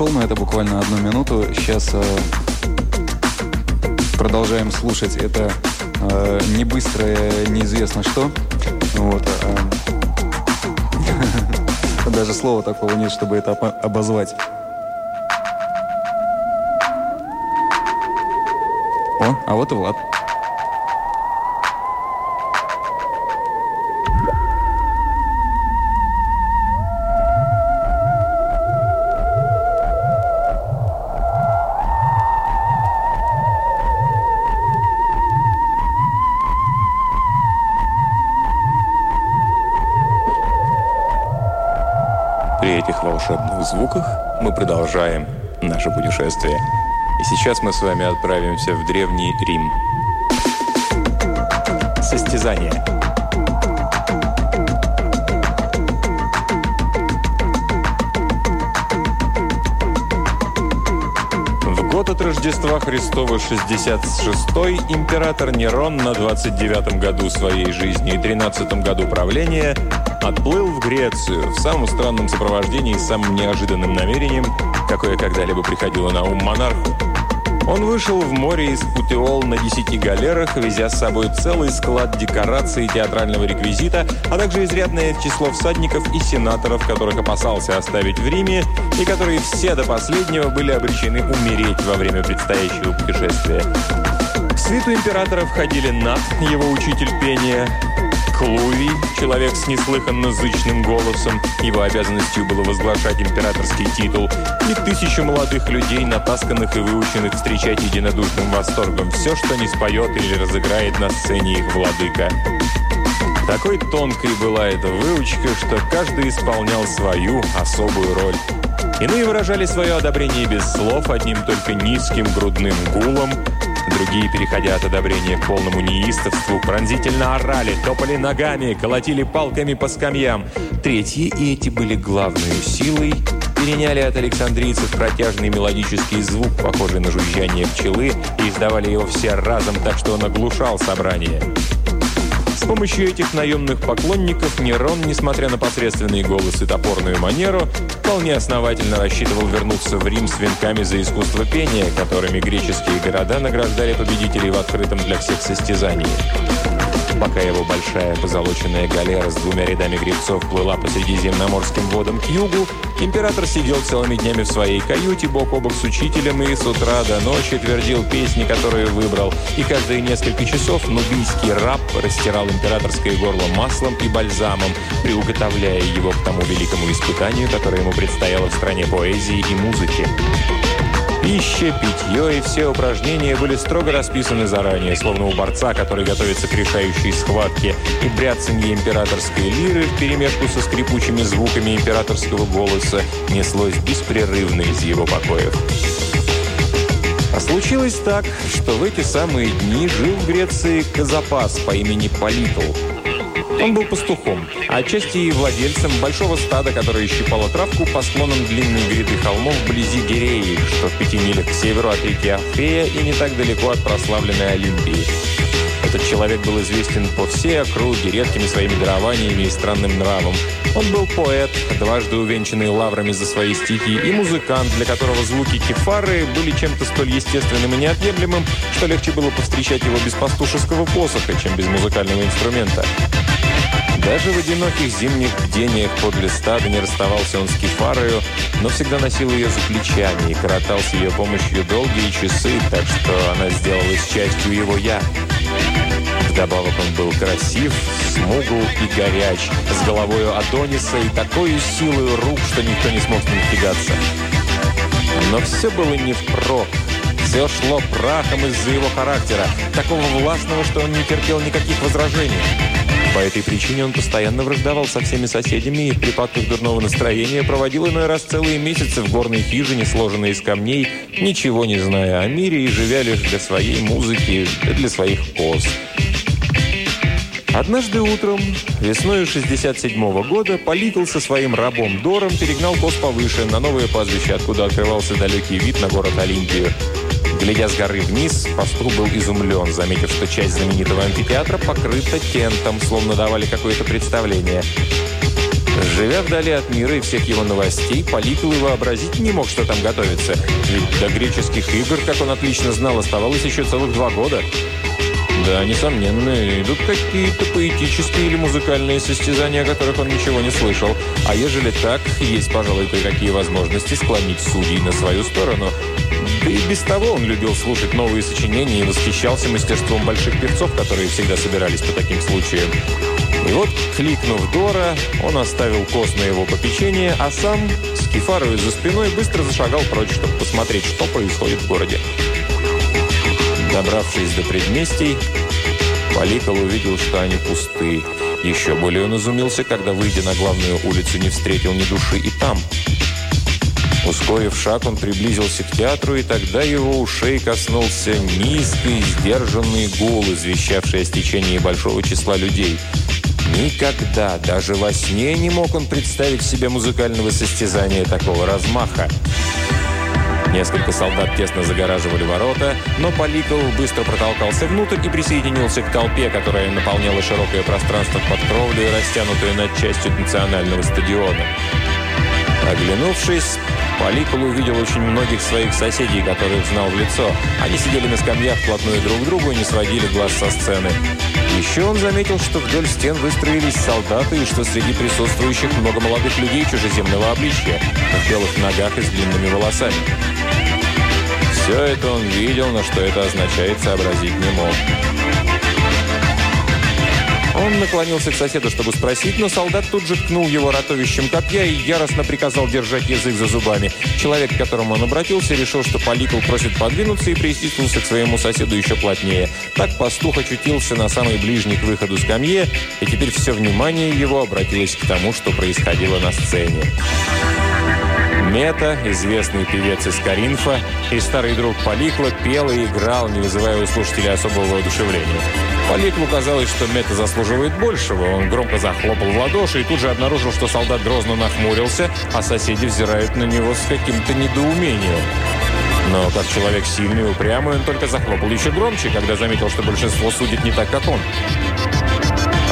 ушел, но это буквально одну минуту. Сейчас э, продолжаем слушать это э, не быстрое, неизвестно что. Вот, э, даже слова такого нет, чтобы это обозвать. О, а вот и Влад. Волшебных звуках мы продолжаем наше путешествие. И сейчас мы с вами отправимся в Древний Рим. Состязание. В год от Рождества Христова 66-й император Нерон на 29-м году своей жизни и 13-м году правления отплыл в Грецию в самом странном сопровождении и самым неожиданным намерением, какое когда-либо приходило на ум монарху. Он вышел в море из Путеол на десяти галерах, везя с собой целый склад декораций и театрального реквизита, а также изрядное число всадников и сенаторов, которых опасался оставить в Риме, и которые все до последнего были обречены умереть во время предстоящего путешествия. В свиту императора входили Нат, его учитель пения, Клувий, человек с неслыханно зычным голосом, его обязанностью было возглашать императорский титул, и тысячу молодых людей, натасканных и выученных встречать единодушным восторгом все, что не споет или разыграет на сцене их владыка. Такой тонкой была эта выучка, что каждый исполнял свою особую роль. Иные выражали свое одобрение без слов, одним только низким грудным гулом, Другие, переходя от одобрения к полному неистовству, пронзительно орали, топали ногами, колотили палками по скамьям. Третьи, и эти были главной силой, переняли от александрийцев протяжный мелодический звук, похожий на жужжание пчелы, и издавали его все разом так, что он оглушал собрание. С помощью этих наемных поклонников Нерон, несмотря на посредственный голос и топорную манеру, вполне основательно рассчитывал вернуться в Рим с венками за искусство пения, которыми греческие города награждали победителей в открытом для всех состязании. Пока его большая позолоченная галера с двумя рядами гребцов плыла по Средиземноморским водам к югу, император сидел целыми днями в своей каюте бок о бок с учителем и с утра до ночи твердил песни, которые выбрал, и каждые несколько часов нубийский раб растирал императорское горло маслом и бальзамом, приуготовляя его к тому великому испытанию, которое ему предстояло в стране поэзии и музыки. Пища, питье и все упражнения были строго расписаны заранее, словно у борца, который готовится к решающей схватке, и бряцанье императорской лиры вперемешку со скрипучими звуками императорского голоса неслось беспрерывно из его покоев. А случилось так, что в эти самые дни жил в Греции Казапас по имени Политл – он был пастухом, а отчасти и владельцем большого стада, которое щипало травку по склонам длинной гряды холмов вблизи Гиреи, что в пяти милях к северу от реки Афея и не так далеко от прославленной Олимпии. Этот человек был известен по всей округе редкими своими дарованиями и странным нравом. Он был поэт, дважды увенчанный лаврами за свои стихи, и музыкант, для которого звуки кефары были чем-то столь естественным и неотъемлемым, что легче было повстречать его без пастушеского посоха, чем без музыкального инструмента. Даже в одиноких зимних бдениях подле стада не расставался он с кефарою, но всегда носил ее за плечами и коротал с ее помощью долгие часы, так что она сделалась частью его «я». Вдобавок он был красив, смугл и горяч, с головою Адониса и такой силой рук, что никто не смог с ним тягаться. Но все было не впрок. Все шло прахом из-за его характера, такого властного, что он не терпел никаких возражений. По этой причине он постоянно враждовал со всеми соседями и в припадках дурного настроения проводил иной раз целые месяцы в горной хижине, сложенной из камней, ничего не зная о мире и живя лишь для своей музыки, для своих коз. Однажды утром, весной 67 -го года, Политл со своим рабом Дором перегнал коз повыше, на новое пастбище, откуда открывался далекий вид на город Олимпию. Глядя с горы вниз, пастух был изумлен, заметив, что часть знаменитого амфитеатра покрыта тентом, словно давали какое-то представление. Живя вдали от мира и всех его новостей, Поликл и вообразить не мог, что там готовится. Ведь до греческих игр, как он отлично знал, оставалось еще целых два года. Да, несомненно, идут какие-то поэтические или музыкальные состязания, о которых он ничего не слышал. А ежели так, есть, пожалуй, кое-какие возможности склонить судей на свою сторону. Да и без того он любил слушать новые сочинения и восхищался мастерством больших певцов, которые всегда собирались по таким случаям. И вот, кликнув Дора, он оставил Кос на его попечение, а сам, с кефарой за спиной, быстро зашагал прочь, чтобы посмотреть, что происходит в городе. Добравшись до предместий, Поликол увидел, что они пусты. Еще более он изумился, когда, выйдя на главную улицу, не встретил ни души и там. Ускорив шаг, он приблизился к театру, и тогда его ушей коснулся низкий, сдержанный гул, извещавший о стечении большого числа людей – Никогда, даже во сне не мог он представить себе музыкального состязания такого размаха. Несколько солдат тесно загораживали ворота, но Поликл быстро протолкался внутрь и присоединился к толпе, которая наполняла широкое пространство под кровлей, растянутую над частью национального стадиона. Оглянувшись, Поликл увидел очень многих своих соседей, которых знал в лицо. Они сидели на скамьях вплотную друг к другу и не сводили глаз со сцены. Еще он заметил, что вдоль стен выстроились солдаты и что среди присутствующих много молодых людей чужеземного обличья, в белых ногах и с длинными волосами. Все это он видел, но что это означает, сообразить не мог. Он наклонился к соседу, чтобы спросить, но солдат тут же ткнул его ратовищем копья и яростно приказал держать язык за зубами. Человек, к которому он обратился, решил, что Поликл просит подвинуться и присутствовался к своему соседу еще плотнее. Так пастух очутился на самой ближней к выходу скамье, и теперь все внимание его обратилось к тому, что происходило на сцене. Мета, известный певец из Каринфа, и старый друг Поликла пел и играл, не вызывая у слушателей особого воодушевления. Поликлу казалось, что Мета заслуживает большего. Он громко захлопал в ладоши и тут же обнаружил, что солдат грозно нахмурился, а соседи взирают на него с каким-то недоумением. Но как человек сильный и упрямый, он только захлопал еще громче, когда заметил, что большинство судит не так, как он.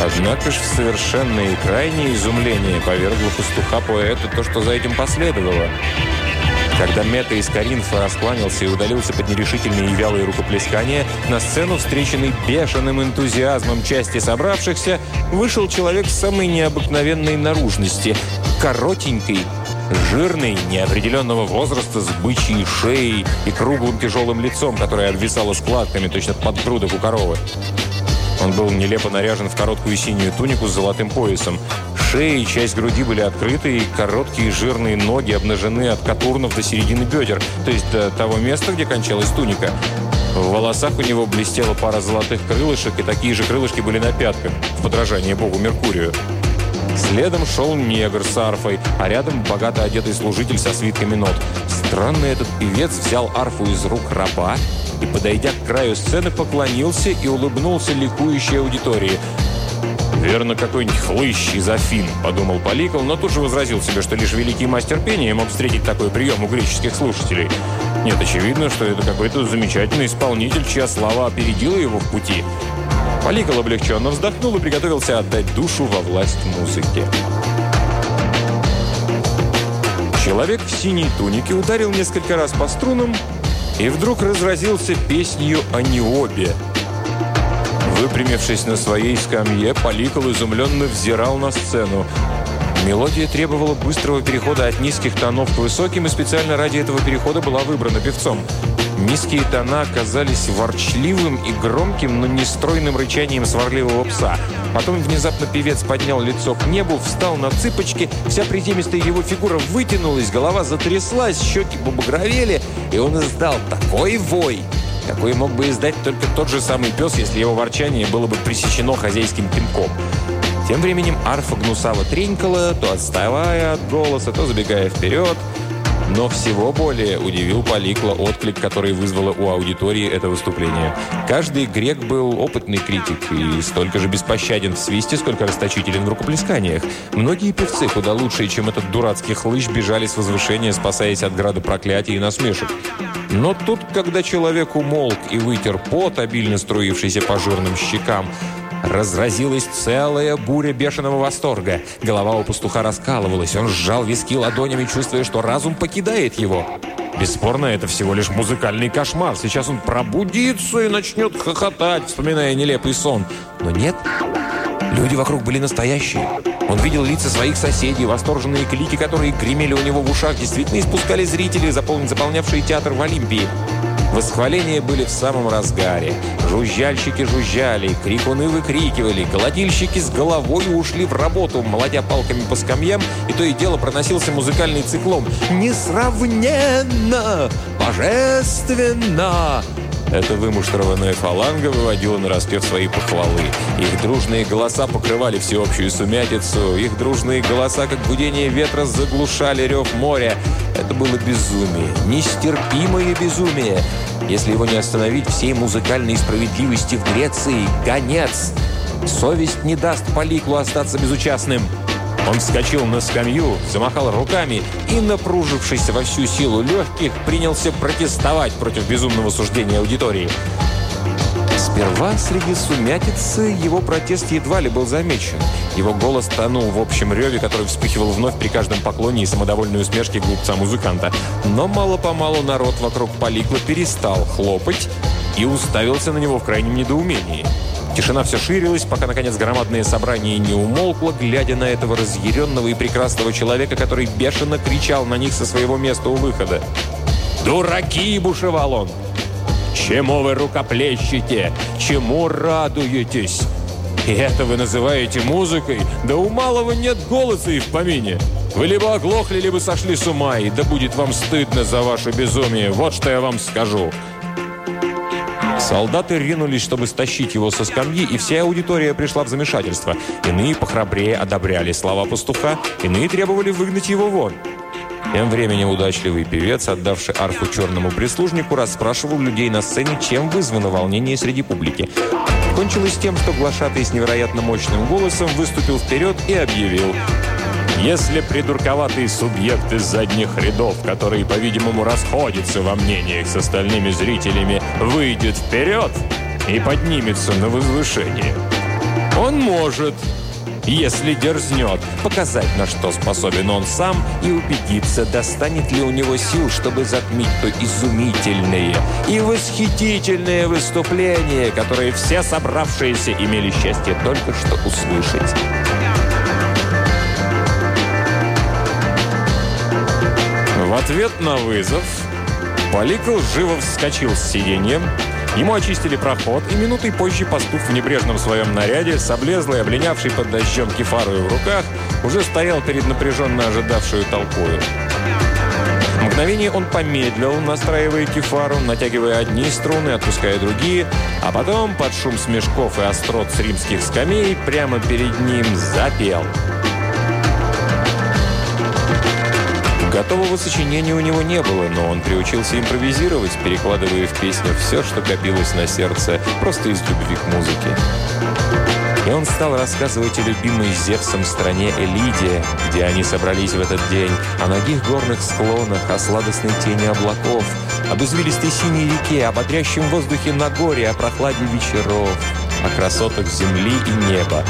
Однако же в совершенное и крайнее изумление повергло пастуха поэта то, что за этим последовало. Когда Мета из Каринфа раскланялся и удалился под нерешительные и вялые рукоплескания, на сцену, встреченный бешеным энтузиазмом части собравшихся, вышел человек самой необыкновенной наружности. Коротенький, жирный, неопределенного возраста, с бычьей шеей и круглым тяжелым лицом, которое обвисало складками, точно подгрудок у коровы. Он был нелепо наряжен в короткую синюю тунику с золотым поясом. Шея и часть груди были открыты, и короткие жирные ноги обнажены от катурнов до середины бедер, то есть до того места, где кончалась туника. В волосах у него блестела пара золотых крылышек, и такие же крылышки были на пятках, в подражание богу Меркурию. Следом шел негр с арфой, а рядом богато одетый служитель со свитками нот. Странный этот певец взял арфу из рук раба и, подойдя к краю сцены, поклонился и улыбнулся ликующей аудитории. «Верно, какой-нибудь хлыщ из Афин», – подумал Поликл, но тут же возразил себе, что лишь великий мастер пения мог встретить такой прием у греческих слушателей. Нет, очевидно, что это какой-то замечательный исполнитель, чья слава опередила его в пути. Поликл облегченно вздохнул и приготовился отдать душу во власть музыки. Человек в синей тунике ударил несколько раз по струнам и вдруг разразился песнью о Необе. Выпрямившись на своей скамье, Поликол изумленно взирал на сцену. Мелодия требовала быстрого перехода от низких тонов к высоким, и специально ради этого перехода была выбрана певцом. Низкие тона оказались ворчливым и громким, но нестройным рычанием сварливого пса. Потом внезапно певец поднял лицо к небу, встал на цыпочки, вся приземистая его фигура вытянулась, голова затряслась, щеки побагровели, и он издал такой вой, какой мог бы издать только тот же самый пес, если его ворчание было бы пресечено хозяйским пинком. Тем временем арфа гнусаво тренькала, то отставая от голоса, то забегая вперед – но всего более удивил Поликла отклик, который вызвало у аудитории это выступление. Каждый грек был опытный критик и столько же беспощаден в свисте, сколько расточителен в рукоплесканиях. Многие певцы, куда лучшие, чем этот дурацкий хлыщ, бежали с возвышения, спасаясь от града проклятий и насмешек. Но тут, когда человек умолк и вытер пот, обильно струившийся по жирным щекам, Разразилась целая буря бешеного восторга. Голова у пастуха раскалывалась. Он сжал виски ладонями, чувствуя, что разум покидает его. Бесспорно, это всего лишь музыкальный кошмар. Сейчас он пробудится и начнет хохотать, вспоминая нелепый сон. Но нет, люди вокруг были настоящие. Он видел лица своих соседей, восторженные клики, которые гремели у него в ушах, действительно испускали зрители, заполнявшие театр в Олимпии. Восхваления были в самом разгаре. Жужжальщики жужжали, крикуны выкрикивали, голодильщики с головой ушли в работу, молодя палками по скамьям, и то и дело проносился музыкальный циклом. «Несравненно! Божественно!» Эта вымуштрованная фаланга выводила на распев свои похвалы. Их дружные голоса покрывали всеобщую сумятицу. Их дружные голоса, как гудение ветра, заглушали рев моря. Это было безумие, нестерпимое безумие. Если его не остановить всей музыкальной справедливости в Греции, конец. Совесть не даст Поликлу остаться безучастным. Он вскочил на скамью, замахал руками и, напружившись во всю силу легких, принялся протестовать против безумного суждения аудитории. Сперва среди сумятицы его протест едва ли был замечен. Его голос тонул в общем реве, который вспыхивал вновь при каждом поклоне и самодовольной усмешке глупца-музыканта. Но мало-помалу народ вокруг Поликла перестал хлопать и уставился на него в крайнем недоумении. Тишина все ширилась, пока, наконец, громадное собрание не умолкло, глядя на этого разъяренного и прекрасного человека, который бешено кричал на них со своего места у выхода. «Дураки!» – бушевал он. «Чему вы рукоплещете? Чему радуетесь? И это вы называете музыкой? Да у малого нет голоса и в помине. Вы либо оглохли, либо сошли с ума, и да будет вам стыдно за ваше безумие. Вот что я вам скажу». Солдаты ринулись, чтобы стащить его со скамьи, и вся аудитория пришла в замешательство. Иные похрабрее одобряли слова пастуха, иные требовали выгнать его вон. Тем временем удачливый певец, отдавший арфу черному прислужнику, расспрашивал людей на сцене, чем вызвано волнение среди публики. Кончилось тем, что глашатый с невероятно мощным голосом выступил вперед и объявил если придурковатый субъект из задних рядов, который, по-видимому, расходится во мнениях с остальными зрителями, выйдет вперед и поднимется на возвышение, он может, если дерзнет, показать, на что способен он сам и убедиться, достанет ли у него сил, чтобы затмить то изумительное и восхитительное выступление, которое все собравшиеся имели счастье только что услышать. Ответ на вызов. Поликл живо вскочил с сиденьем, Ему очистили проход, и минутой позже пастух в небрежном своем наряде, с облезлой, облинявший под дождем кефарою в руках, уже стоял перед напряженно ожидавшую толпою. мгновение он помедлил, настраивая кефару, натягивая одни струны, отпуская другие, а потом, под шум смешков и острот с римских скамей, прямо перед ним запел – Готового сочинения у него не было, но он приучился импровизировать, перекладывая в песню все, что копилось на сердце, просто из любви к музыке. И он стал рассказывать о любимой Зевсом стране Элиде, где они собрались в этот день, о ногих горных склонах, о сладостной тени облаков, об извилистой синей реке, о бодрящем воздухе на горе, о прохладе вечеров, о красотах земли и неба.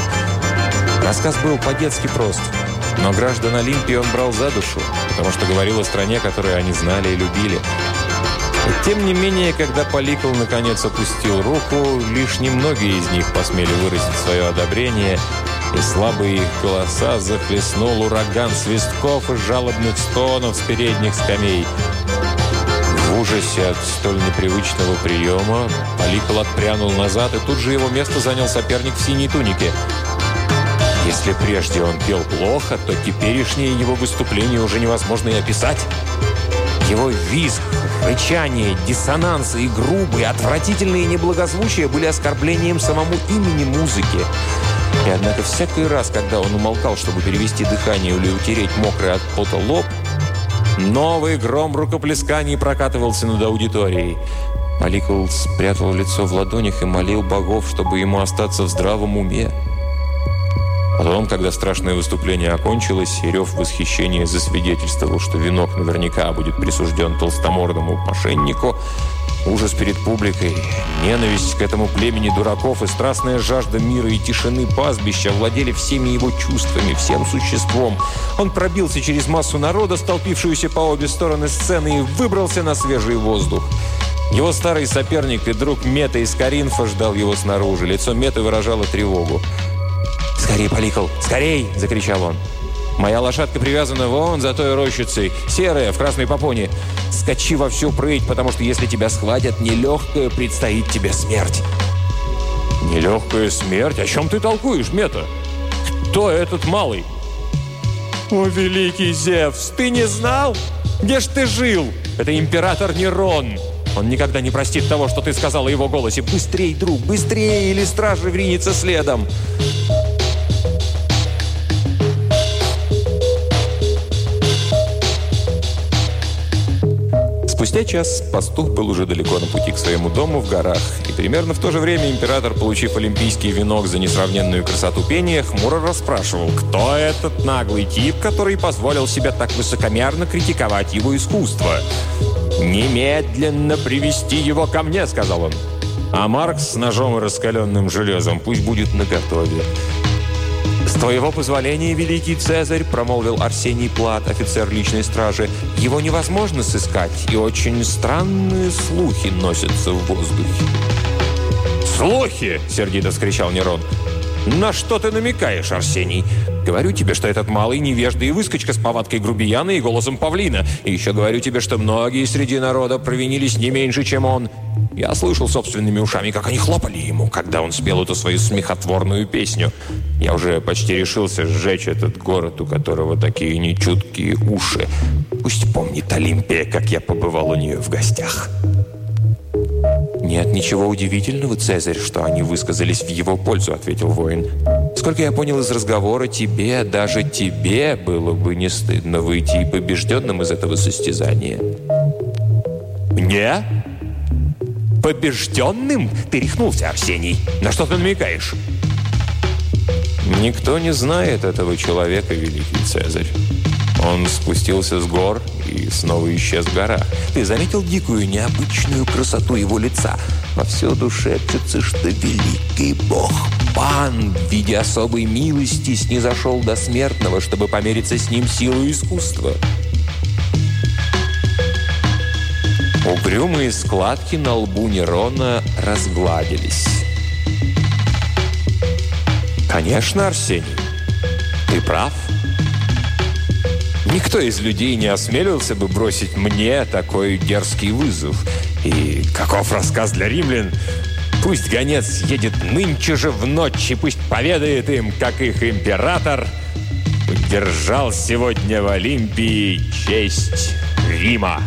Рассказ был по-детски прост – но граждан Олимпии он брал за душу, потому что говорил о стране, которую они знали и любили. И тем не менее, когда Поликл наконец опустил руку, лишь немногие из них посмели выразить свое одобрение, и слабые их голоса захлестнул ураган свистков и жалобных стонов с передних скамей. В ужасе от столь непривычного приема Поликл отпрянул назад, и тут же его место занял соперник в синей тунике – если прежде он пел плохо, то теперешнее его выступление уже невозможно и описать. Его визг, рычание, диссонансы и грубые, отвратительные неблагозвучия были оскорблением самому имени музыки. И однако всякий раз, когда он умолкал, чтобы перевести дыхание или утереть мокрый от пота лоб, новый гром рукоплесканий прокатывался над аудиторией. Аликул спрятал лицо в ладонях и молил богов, чтобы ему остаться в здравом уме. Потом, когда страшное выступление окончилось, и рев восхищения засвидетельствовал, что венок наверняка будет присужден толстомордому мошеннику, Ужас перед публикой, ненависть к этому племени дураков и страстная жажда мира и тишины пастбища владели всеми его чувствами, всем существом. Он пробился через массу народа, столпившуюся по обе стороны сцены, и выбрался на свежий воздух. Его старый соперник и друг Мета из Каринфа ждал его снаружи. Лицо Меты выражало тревогу. «Скорей, Поликол! Скорей!» – закричал он. Моя лошадка привязана вон за той рощицей, серая, в красной попоне. Скачи во всю прыть, потому что если тебя схватят, нелегкая предстоит тебе смерть». «Нелегкая смерть? О чем ты толкуешь, Мета? Кто этот малый?» «О, великий Зевс, ты не знал? Где ж ты жил? Это император Нерон!» Он никогда не простит того, что ты сказал о его голосе. «Быстрей, друг, быстрее, или стражи вринется следом!» Спустя час пастух был уже далеко на пути к своему дому в горах, и примерно в то же время император, получив олимпийский венок за несравненную красоту пения, хмуро расспрашивал, кто этот наглый тип, который позволил себе так высокомерно критиковать его искусство. «Немедленно привести его ко мне», — сказал он. А Маркс с ножом и раскаленным железом пусть будет наготове. «С твоего позволения, великий Цезарь», — промолвил Арсений Плат, офицер личной стражи, «его невозможно сыскать, и очень странные слухи носятся в воздухе». «Слухи!» — сердито вскричал Нерон. «На что ты намекаешь, Арсений? Говорю тебе, что этот малый невежда и выскочка с повадкой грубияна и голосом павлина. И еще говорю тебе, что многие среди народа провинились не меньше, чем он. Я слышал собственными ушами, как они хлопали ему, когда он спел эту свою смехотворную песню. Я уже почти решился сжечь этот город, у которого такие нечуткие уши. Пусть помнит Олимпия, как я побывал у нее в гостях. «Нет ничего удивительного, Цезарь, что они высказались в его пользу», — ответил воин. «Сколько я понял из разговора, тебе, даже тебе было бы не стыдно выйти побежденным из этого состязания». «Мне? Побежденным? Ты рехнулся, Арсений. На что ты намекаешь?» «Никто не знает этого человека, великий Цезарь. Он спустился с гор и снова исчез в горах. Ты заметил дикую, необычную красоту его лица? Повсюду шепчется, что великий бог Пан в виде особой милости снизошел до смертного, чтобы помериться с ним силу искусства. Угрюмые складки на лбу Нерона разгладились. «Конечно, Арсений, ты прав». Никто из людей не осмелился бы бросить мне такой дерзкий вызов. И каков рассказ для римлян? Пусть гонец едет нынче же в ночь, и пусть поведает им, как их император удержал сегодня в Олимпии честь Рима.